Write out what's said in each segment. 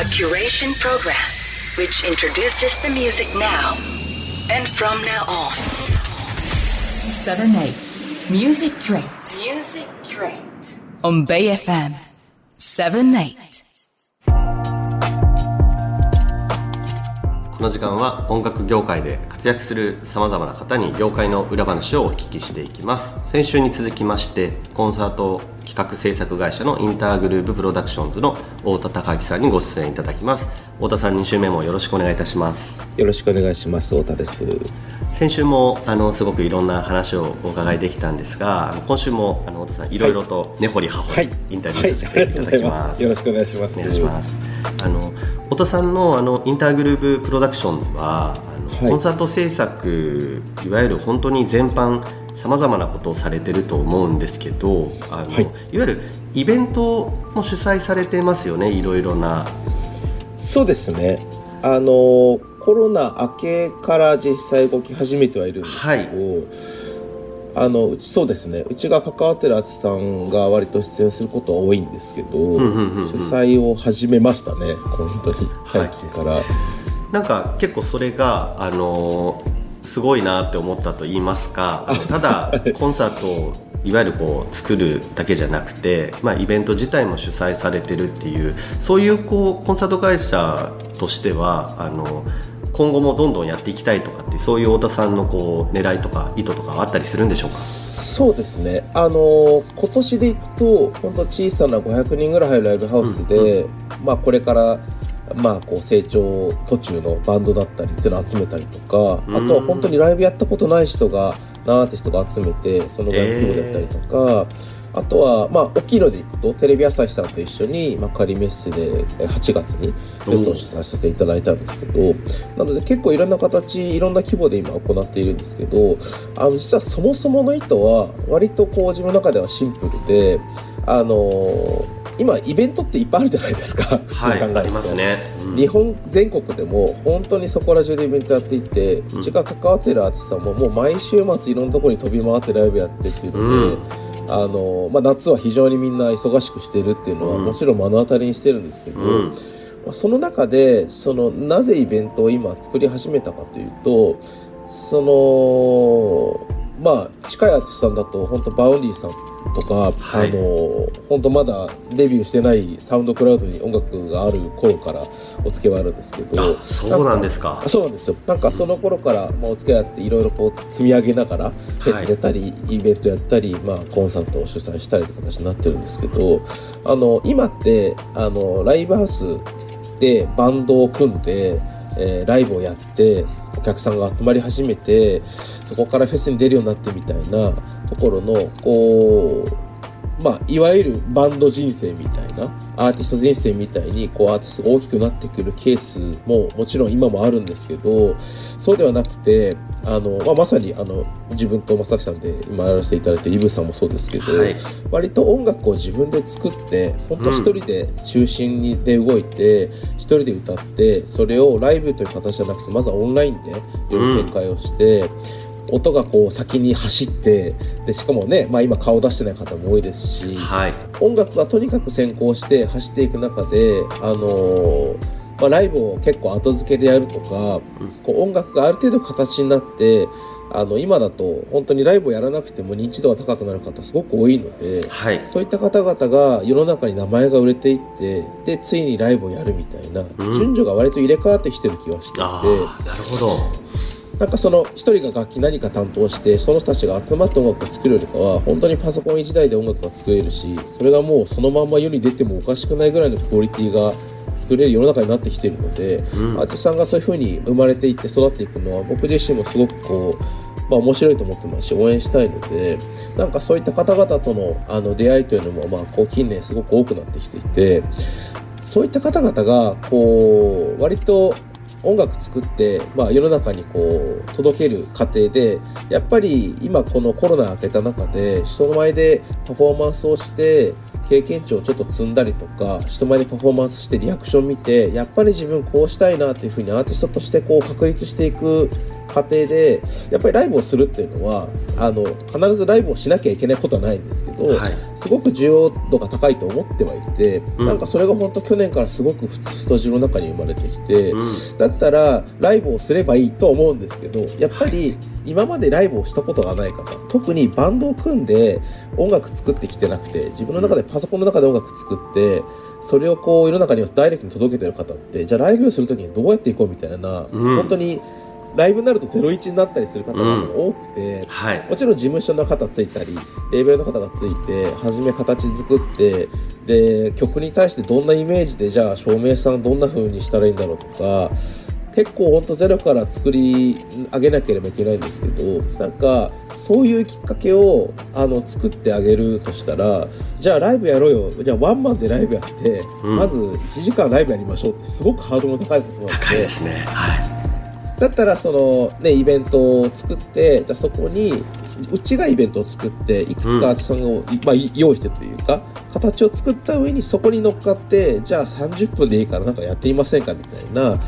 A curation program which introduces the music now and from now on. 7 8 Music Crate Music Crate. on Bay FM 7この時間は音楽業界で活躍するさまざまな方に業界の裏話をお聞きしていきます。先週に続きましてコンサート企画制作会社のインターグループプロダクションズの太田孝明さんにご出演いただきます。太田さん2週目もよろしくお願いいたします。よろしくお願いします。太田です先週もあのすごくいろんな話をお伺いできたんですが今週もあの太田さんいろいろと根掘り葉掘りインタビューさせていただきます、よろしくお願いします。お願いします。あの太田さんのあのインターグループプロダクションズはあの、はい。コンサート制作いわゆる本当に全般さまざまなことをされてると思うんですけどあの、はい。い、わゆるイベントも主催されてますよねいろいろな。そうですね。あのコロナ明けから実際動き始めてはいるんですけど、あのうちそうですね。うちが関わってるアーティストさんが割と出演することは多いんですけど、んうんうんうん。主催を始めましたね。本当に。最近から、なんか結構それがあのすごいなって思ったと言いますか。ただコンサートをいわゆるこう作るだけじゃなくて、まあ、イベント自体も主催されてるっていうそういうこうコンサート会社としてはあの今後もどんどんやっていきたいとかってそういう太田さんのこう狙いとか意図とかあったりするんでしょうか？そうですね。あの今年でいくと本当小さな500人ぐらい入るライブハウスで、まあ、これからまあ、こう成長途中のバンドだったりっていうのを集めたりとかうん。あとは本当にライブやったことない人が何アーティストが集めてそのぐらいの規模だったりとか、あとは、まあ、大きいのでいくとテレビ朝日さんと一緒に、まあ、仮メッセでえ8月にフェスを主催させていただいたんですけどなので結構いろんな形いろんな規模で今行っているんですけどあの実はそもそもの意図は割とこう自分の中ではシンプルであの今イベントっていっぱいあるじゃないですか 普通に考はいえると。ありますね、うん。日本全国でも本当にそこら中でイベントやっていて、ううんちが関わってるアーティストさんももう毎週末いろんなところに飛び回ってライブやってっていうので、あのまあ、夏は非常にみんな忙しくしてるっていうのはうん。もちろん目の当たりにしてるんですけど、うん。まあ、その中でそのなぜイベントを今作り始めたかというとそのまあ近いアーティストさんだと本当 Vaundy さんとか、はい。あの本当まだデビューしてない SoundCloud に音楽がある頃からお付き合いはあるんですけどあそうなんですか。あそうなんですよ。なんかその頃から、まあ、お付き合いあっていろいろこう積み上げながらフェス出たり、イベントやったり、まあ、コンサートを主催したりって形になってるんですけどあの今ってあのライブハウスでバンドを組んで、えーライブをやってお客さんが集まり始めてそこからフェスに出るようになってみたいなところのこうまあいわゆるバンド人生みたいなアーティスト人生みたいにこうアーティストが大きくなってくるケースももちろん今もあるんですけどそうではなくてあの、まあ、まさにあの自分と正木さんで今やらせていただいてイブさんもそうですけど、はい割と音楽を自分で作って本当一人で中心にで動いて一人で歌ってそれをライブという形じゃなくてまずはオンラインで展開をして。音がこう先に走ってでしかもね、まあ、今顔出してない方も多いですし、はい。音楽がとにかく先行して走っていく中で、あのーまあ、ライブを結構後付けでやるとか、こう音楽がある程度形になってあの今だと本当にライブをやらなくても認知度が高くなる方すごく多いので。はい。そういった方々が世の中に名前が売れていってでついにライブをやるみたいな、うん。順序が割と入れ替わってきてる気はしていて。なるほどなんかその一人が楽器何か担当してその人たちが集まって音楽を作るよりかは本当にパソコン1台で音楽が作れるしそれがもうそのまんま世に出てもおかしくないぐらいのクオリティが作れる世の中になってきているので、うん。アーティストさんがそういう風に生まれていって育っていくのは僕自身もすごくこう、まあ、面白いと思ってますし応援したいのでなんかそういった方々とのあの出会いというのも、まあ、こう近年すごく多くなってきていてそういった方々がこう割と音楽作って、まあ、世の中にこう届ける過程でやっぱり今このコロナ明けた中で人前でパフォーマンスをして経験値をちょっと積んだりとか人前でパフォーマンスしてリアクション見てやっぱり自分こうしたいなっていうふうにアーティストとしてこう確立していく過程でやっぱりライブをするっていうのはあの必ずライブをしなきゃいけないことはないんですけど、はい。すごく需要度が高いと思ってはいて、うん。なんかそれが本当去年からすごくふつふと自分の中に生まれてきて、うん。だったらライブをすればいいと思うんですけどやっぱり今までライブをしたことがない方特にバンドを組んで音楽作ってきてなくて自分の中でパソコンの中で音楽作ってそれをこう世の中にダイレクトに届けてる方ってじゃあライブをする時にどうやっていこうみたいな、うん。本当にライブになると01になったりする方が多くて。はい。もちろん事務所の方ついたりレーベルの方がついて初め形作ってで曲に対してどんなイメージでじゃあ照明さんどんな風にしたらいいんだろうとか結構ほんとゼロから作り上げなければいけないんですけどなんかそういうきっかけをあの作ってあげるとしたらじゃあライブやろうよ。じゃあワンマンでライブやって、うん。まず1時間ライブやりましょうってすごくハードルの高いことなので。高いですね。はいだったらそのねイベントを作ってじゃあそこにうちがイベントを作っていくつかアーティストさんを、まあ、い用意してというか形を作った上にそこに乗っかってじゃあ30分でいいからなんかやってみませんかみたいな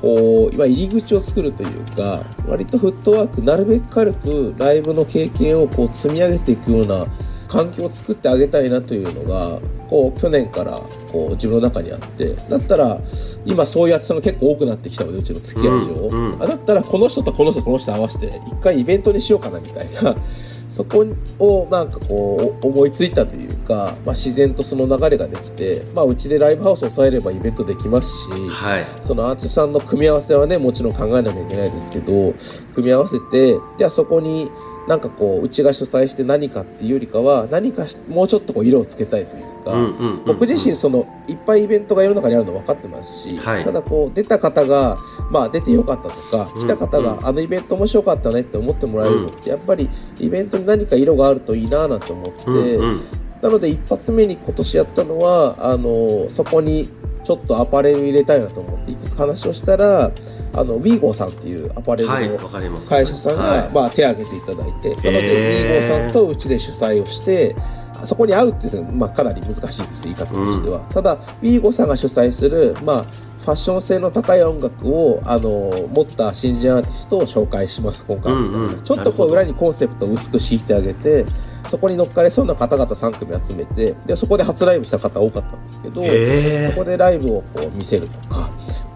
こう今入り口を作るというか割とフットワークなるべく軽くライブの経験をこう積み上げていくような環境を作ってあげたいなというのがこう去年からこう自分の中にあってだったら今そういうやつが結構多くなってきたのでうちの付き合い上、うんうん。あだったらこの人とこの人とこの人合わせて一回イベントにしようかなみたいな。そこをなんかこう思いついたというか、まあ、自然とその流れができて、まあ、うちでライブハウスを抑えればイベントできますし、はい。そのアーティストさんの組み合わせはねもちろん考えなきゃいけないですけど組み合わせてじゃあそこになんかこううちが主催して何かっていうよりかは何かしもうちょっとこう色をつけたいというか、僕自身そのいっぱいイベントが世の中にあるの分かってますし、はい。ただこう出た方が、まあ、出てよかったとかうん来た方が、うんあのイベント面白かったねって思ってもらえるのって、やっぱりイベントに何か色があるといいななんて思って。うんうん。なので一発目に今年やったのはあのそこにちょっとアパレル入れたいなと思っていくつか話をしたらあのウィーゴーさんっていうアパレルはいの会社さんが、はい。まあ、手を挙げていただいて、なのでウィへー。ーゴーさんとうちで主催をしてあそこに会うっていうのは、まあ、かなり難しいです言い方としては、ただウィーゴーさんが主催する、まあ、ファッション性の高い音楽をあの持った新人アーティストを紹介します今回うんうん。ちょっとこう裏にコンセプトを薄く敷いてあげてそこに乗っかれそうな方々3組集めてでそこで初ライブした方多かったんですけど、へそこでライブをこう見せるとか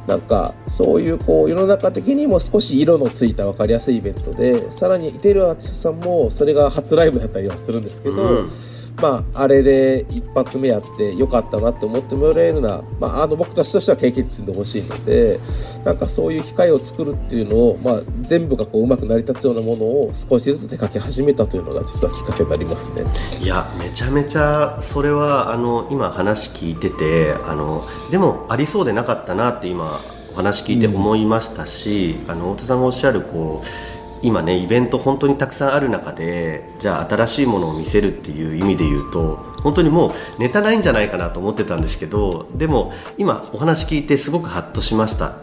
なんかそういうこう世の中的にも少し色のついた分かりやすいイベントでさらにいてるアーティストさんもそれが初ライブだったりはするんですけど、うん。まああれで一発目やってよかったなって思ってもらえるな、まあ、あの僕たちとしては経験積んでほしいのでなんかそういう機会を作るっていうのを、まあ、全部がこううまく成り立つようなものを少しずつ手掛け始めたというのが実はきっかけになりますね。いやめちゃめちゃそれはあの今話聞いててあのでもありそうでなかったなって今お話聞いて思いましたし、あの太田さんがおっしゃるこう今ねイベント本当にたくさんある中でじゃあ新しいものを見せるっていう意味で言うと本当にもうネタないんじゃないかなと思ってたんですけどでも今お話聞いてすごくハッとしました。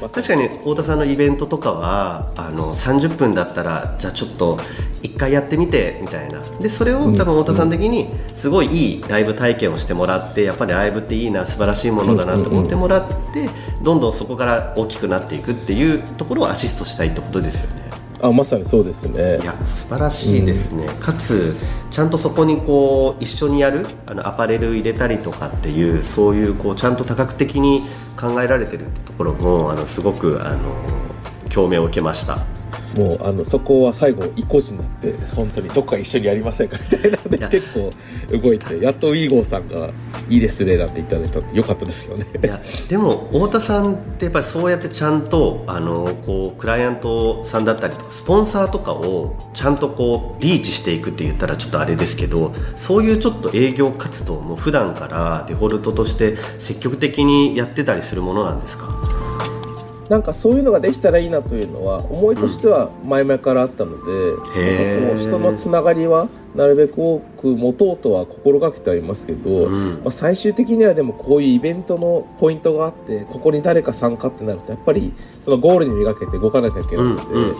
確かに太田さんのイベントとかはあの30分だったらじゃあちょっと一回やってみてみたいな。でそれを多分太田さん的にすごいいいライブ体験をしてもらってやっぱりライブっていいな素晴らしいものだなと思ってもらってどんどんそこから大きくなっていくっていうところをアシストしたいってことですよね。あまさにそうですね。いや素晴らしいですね、かつちゃんとそこにこう一緒にやるあのアパレル入れたりとかっていうそういうこうちゃんと多角的に考えられてるってところもあのすごくあの共鳴を受けましたもうあのそこは最後意固地になって本当にどっか一緒にやりませんかみたいなで結構動いてやっとウィーゴーさんが「いいですね」なんていただいたんでよかったですよね。いやでも太田さんってやっぱりそうやってちゃんとあのこうクライアントさんだったりとかスポンサーとかをちゃんとこうリーチしていくって言ったらちょっとあれですけどそういうちょっと営業活動も普段からデフォルトとして積極的にやってたりするものなんですか？なんかそういうのができたらいいなというのは思いとしては前々からあったので、へー。なんかこう人のつながりはなるべく多く持とうとは心がけてはいますけど、うん。まあ、最終的にはでもこういうイベントのポイントがあってここに誰か参加ってなるとやっぱりそのゴールにめがけて動かなきゃいけうないので、んうんうん。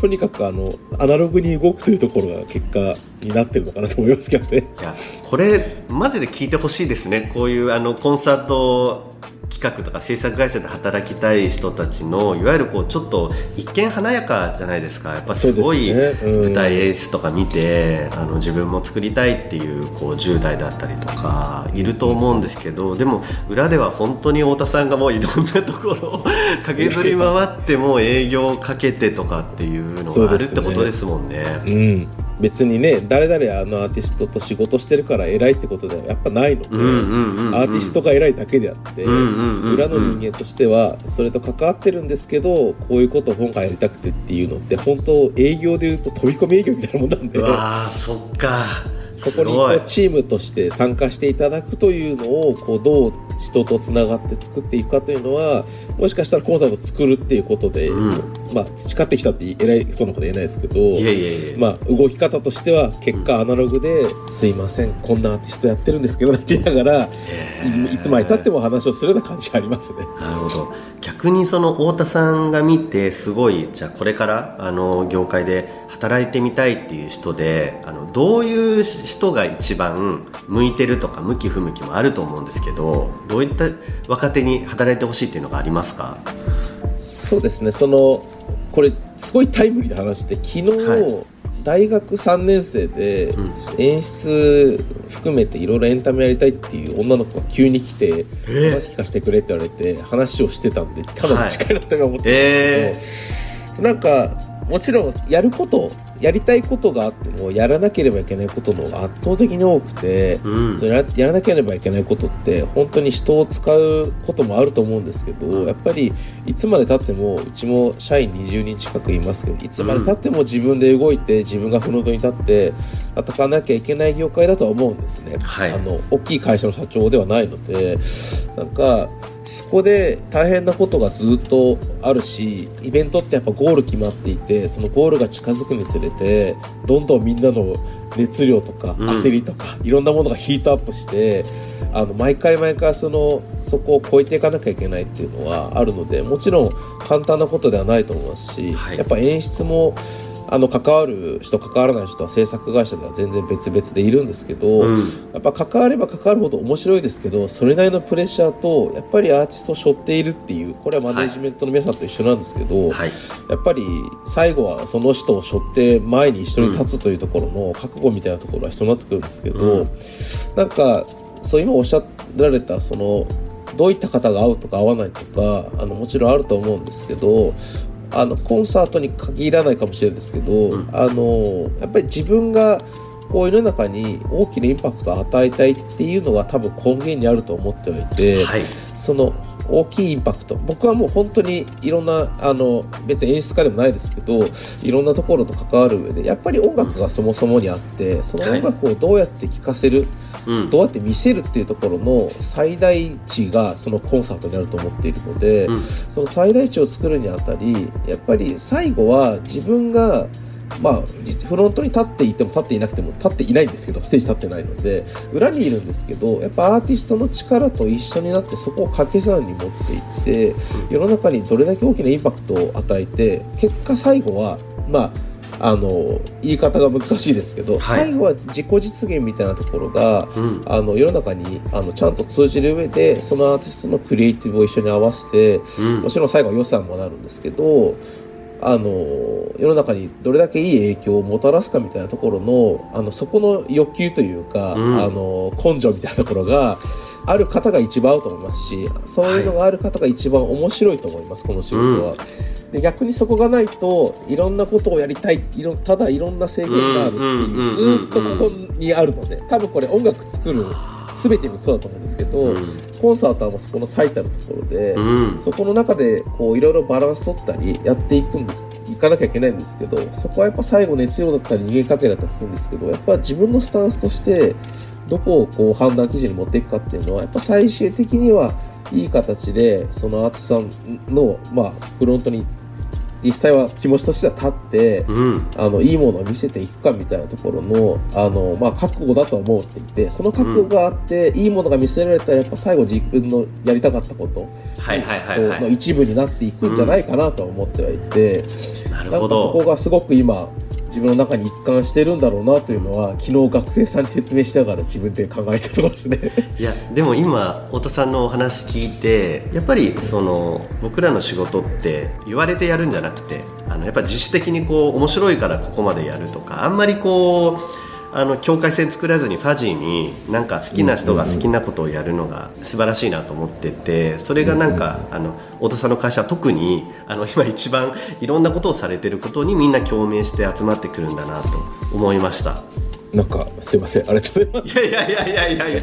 とにかくあのアナログに動くというところが結果になってるのかなと思いますけどね。いやこれマジで聞いてほしいですね。こういうあのコンサート企画とか制作会社で働きたい人たちのいわゆるこうちょっと一見華やかじゃないですか。やっぱすごい舞台演出とか見て、あの自分も作りたいっていうこう10代だったりとかいると思うんですけどでも裏では本当に太田さんがもういろんなところを 駆けずり回っても営業かけてとかっていうのがあるってことですもんね。うん、別にね誰々あのアーティストと仕事してるから偉いってことではやっぱないの。で、うんうんうんうん。アーティストが偉いだけであって、うんうんうんうん。裏の人間としてはそれと関わってるんですけどこういうことを今回やりたくてっていうのって本当営業でいうと飛び込み営業みたいなもんなんで。うわーそっか。そこにこうチームとして参加していただくというのをこうどう人とつながって作っていくかというのはもしかしたらコンサートを作るっていうことで、うんまあ培ってきたって偉いそうなことは言えないですけどまあ、動き方としては結果アナログで「すいませんこんなアーティストやってるんですけど」って言いながらいいつまでたっても話をするような感じがありますね。なるほど。逆にその太田さんが見てすごいじゃあこれからあの業界で働いてみたいっていう人であのどういう人が一番向いてるとか向き不向きもあると思うんですけどどういった若手に働いてほしいっていうのがありますか？そうですね。そのこれすごいタイムリーな話で昨日、はい。大学3年生でうん。演出含めていろいろエンタメやりたいっていう女の子が急に来てえ話聞かせてくれって言われて話をしてたんでかなり近いなと思ってたんですえけど、なんかもちろんやることやりたいことがあってもやらなければいけないことの方が圧倒的に多くて、うん。それややらなければいけないことって本当に人を使うこともあると思うんですけどやっぱりいつまでたってもうちも社員20人近くいますけどいつまでたっても自分で動いて自分がフロントに立って戦わなきゃいけない業界だとは思うんですね、はい。あの大きい会社の社長ではないのでなんかそこで大変なことがずっとあるしイベントってやっぱゴール決まっていてそのゴールが近づくにつれてどんどんみんなの熱量とかうん。焦りとか、いろんなものがヒートアップしてあの毎回毎回そのそこを超えていかなきゃいけないっていうのはあるのでもちろん簡単なことではないと思いますし、はい。やっぱ演出もあの関わる人関わらない人は制作会社では全然別々でいるんですけど、うん。やっぱ関われば関わるほど面白いですけどそれなりのプレッシャーとやっぱりアーティストを背負っているっていうこれはマネジメントの皆さんと一緒なんですけど、はい。やっぱり最後はその人を背負って前に一緒に立つというところの覚悟みたいなところは必要になってくるんですけど、うん。なんかそう今おっしゃられたそのどういった方が合うとか合わないとかあのもちろんあると思うんですけどあのコンサートに限らないかもしれないですけど、うん。あのやっぱり自分がこう世の中に大きなインパクトを与えたいっていうのが多分根源にあると思ってはいて、はい。その大きいインパクト。僕はもう本当にいろんなあの別に演出家でもないですけどいろんなところと関わる上でやっぱり音楽がそもそもにあってその音楽をどうやって聴かせる、うん。どうやって見せるっていうところの最大値がそのコンサートにあると思っているので、うん。その最大値を作るにあたりやっぱり最後は自分がまあ、じフロントに立っていても立っていなくても立っていないんですけどステージ立ってないので裏にいるんですけどやっぱアーティストの力と一緒になってそこを掛け算に持っていって世の中にどれだけ大きなインパクトを与えて結果最後はまああの言い方が難しいですけど、はい。最後は自己実現みたいなところがうん。あの世の中にあのちゃんと通じる上でそのアーティストのクリエイティブを一緒に合わせてうん。もちろん最後は予算もなるんですけどあの世の中にどれだけいい影響をもたらすかみたいなところのあのそこの欲求というか、うんあの根性みたいなところがある方が一番合うと思いますしそういうのがある方が一番面白いと思います、この仕事は。で逆にそこがないといろんなことをやりたいいろただいろんな制限があるってうんうんうんうんいうずーっとここにあるので多分これ音楽作る全てもそうだと思うんですけど、うん。コンサートはもうそこの最たるところで、うん。そこの中でこういろいろバランス取ったりやっていくんです。いかなきゃいけないんですけどそこはやっぱ最後熱量だったり人間関係だったりするんですけどやっぱ自分のスタンスとしてどこをこう判断基準に持っていくかっていうのはやっぱ最終的にはいい形でそのアーティストさんの、まあ、フロントに実際は気持ちとしては立って、うん。あのいいものを見せていくかみたいなところのあの、まあ、覚悟だと思っていてその覚悟があって、いいものが見せられたらやっぱ最後自分のやりたかったことはいはいはいはのい一部になっていくんじゃないかなとは思ってはいて、なるなんかそほどこがすごく今自分の中に一貫してるんだろうなというのは昨日学生さんに説明しながら自分で考えたところですね。いやでも今太田さんのお話聞いてやっぱりその僕らの仕事って言われてやるんじゃなくてあのやっぱ自主的にこう面白いからここまでやるとかあんまりこうあの境界線作らずにファジーになんか好きな人が好きなことをやるのが素晴らしいなと思っててそれがなんかあの太田さんの会社は特にあの今一番いろんなことをされてることにみんな共鳴して集まってくるんだなと思いました。なんかすいませんありがとうございますいやいやいやいやいやいや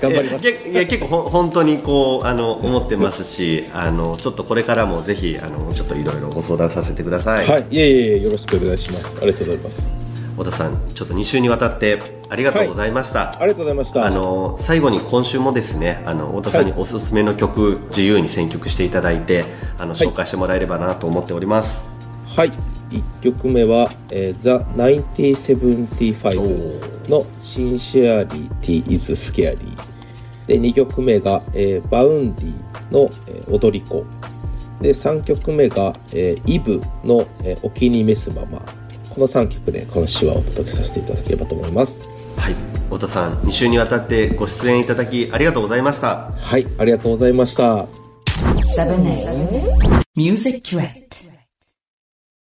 頑張ります。いやいや結構ほん本当にこうあの思ってますしあのちょっとこれからもぜひあのちょっといろいろご相談させてください、はいいえいえよろしくお願いします。ありがとうございます太田さんちょっと2週にわたってありがとうございました、ありがとうございました。あの最後に今週もですねあの太田さんにおすすめの曲、自由に選曲していただいてあのい。紹介してもらえればなと思っております、はい。1曲目は、えー、The 1975の Sincerity is Scary で2曲目が、えー、 Vaundy の、えー踊り子。で3曲目が、えー Eve の、えーお気に召すままこの3曲で今週はお届けさせていただければと思います。はい。大田さん2週にわたってご出演いただきありがとうございました。はいありがとうございました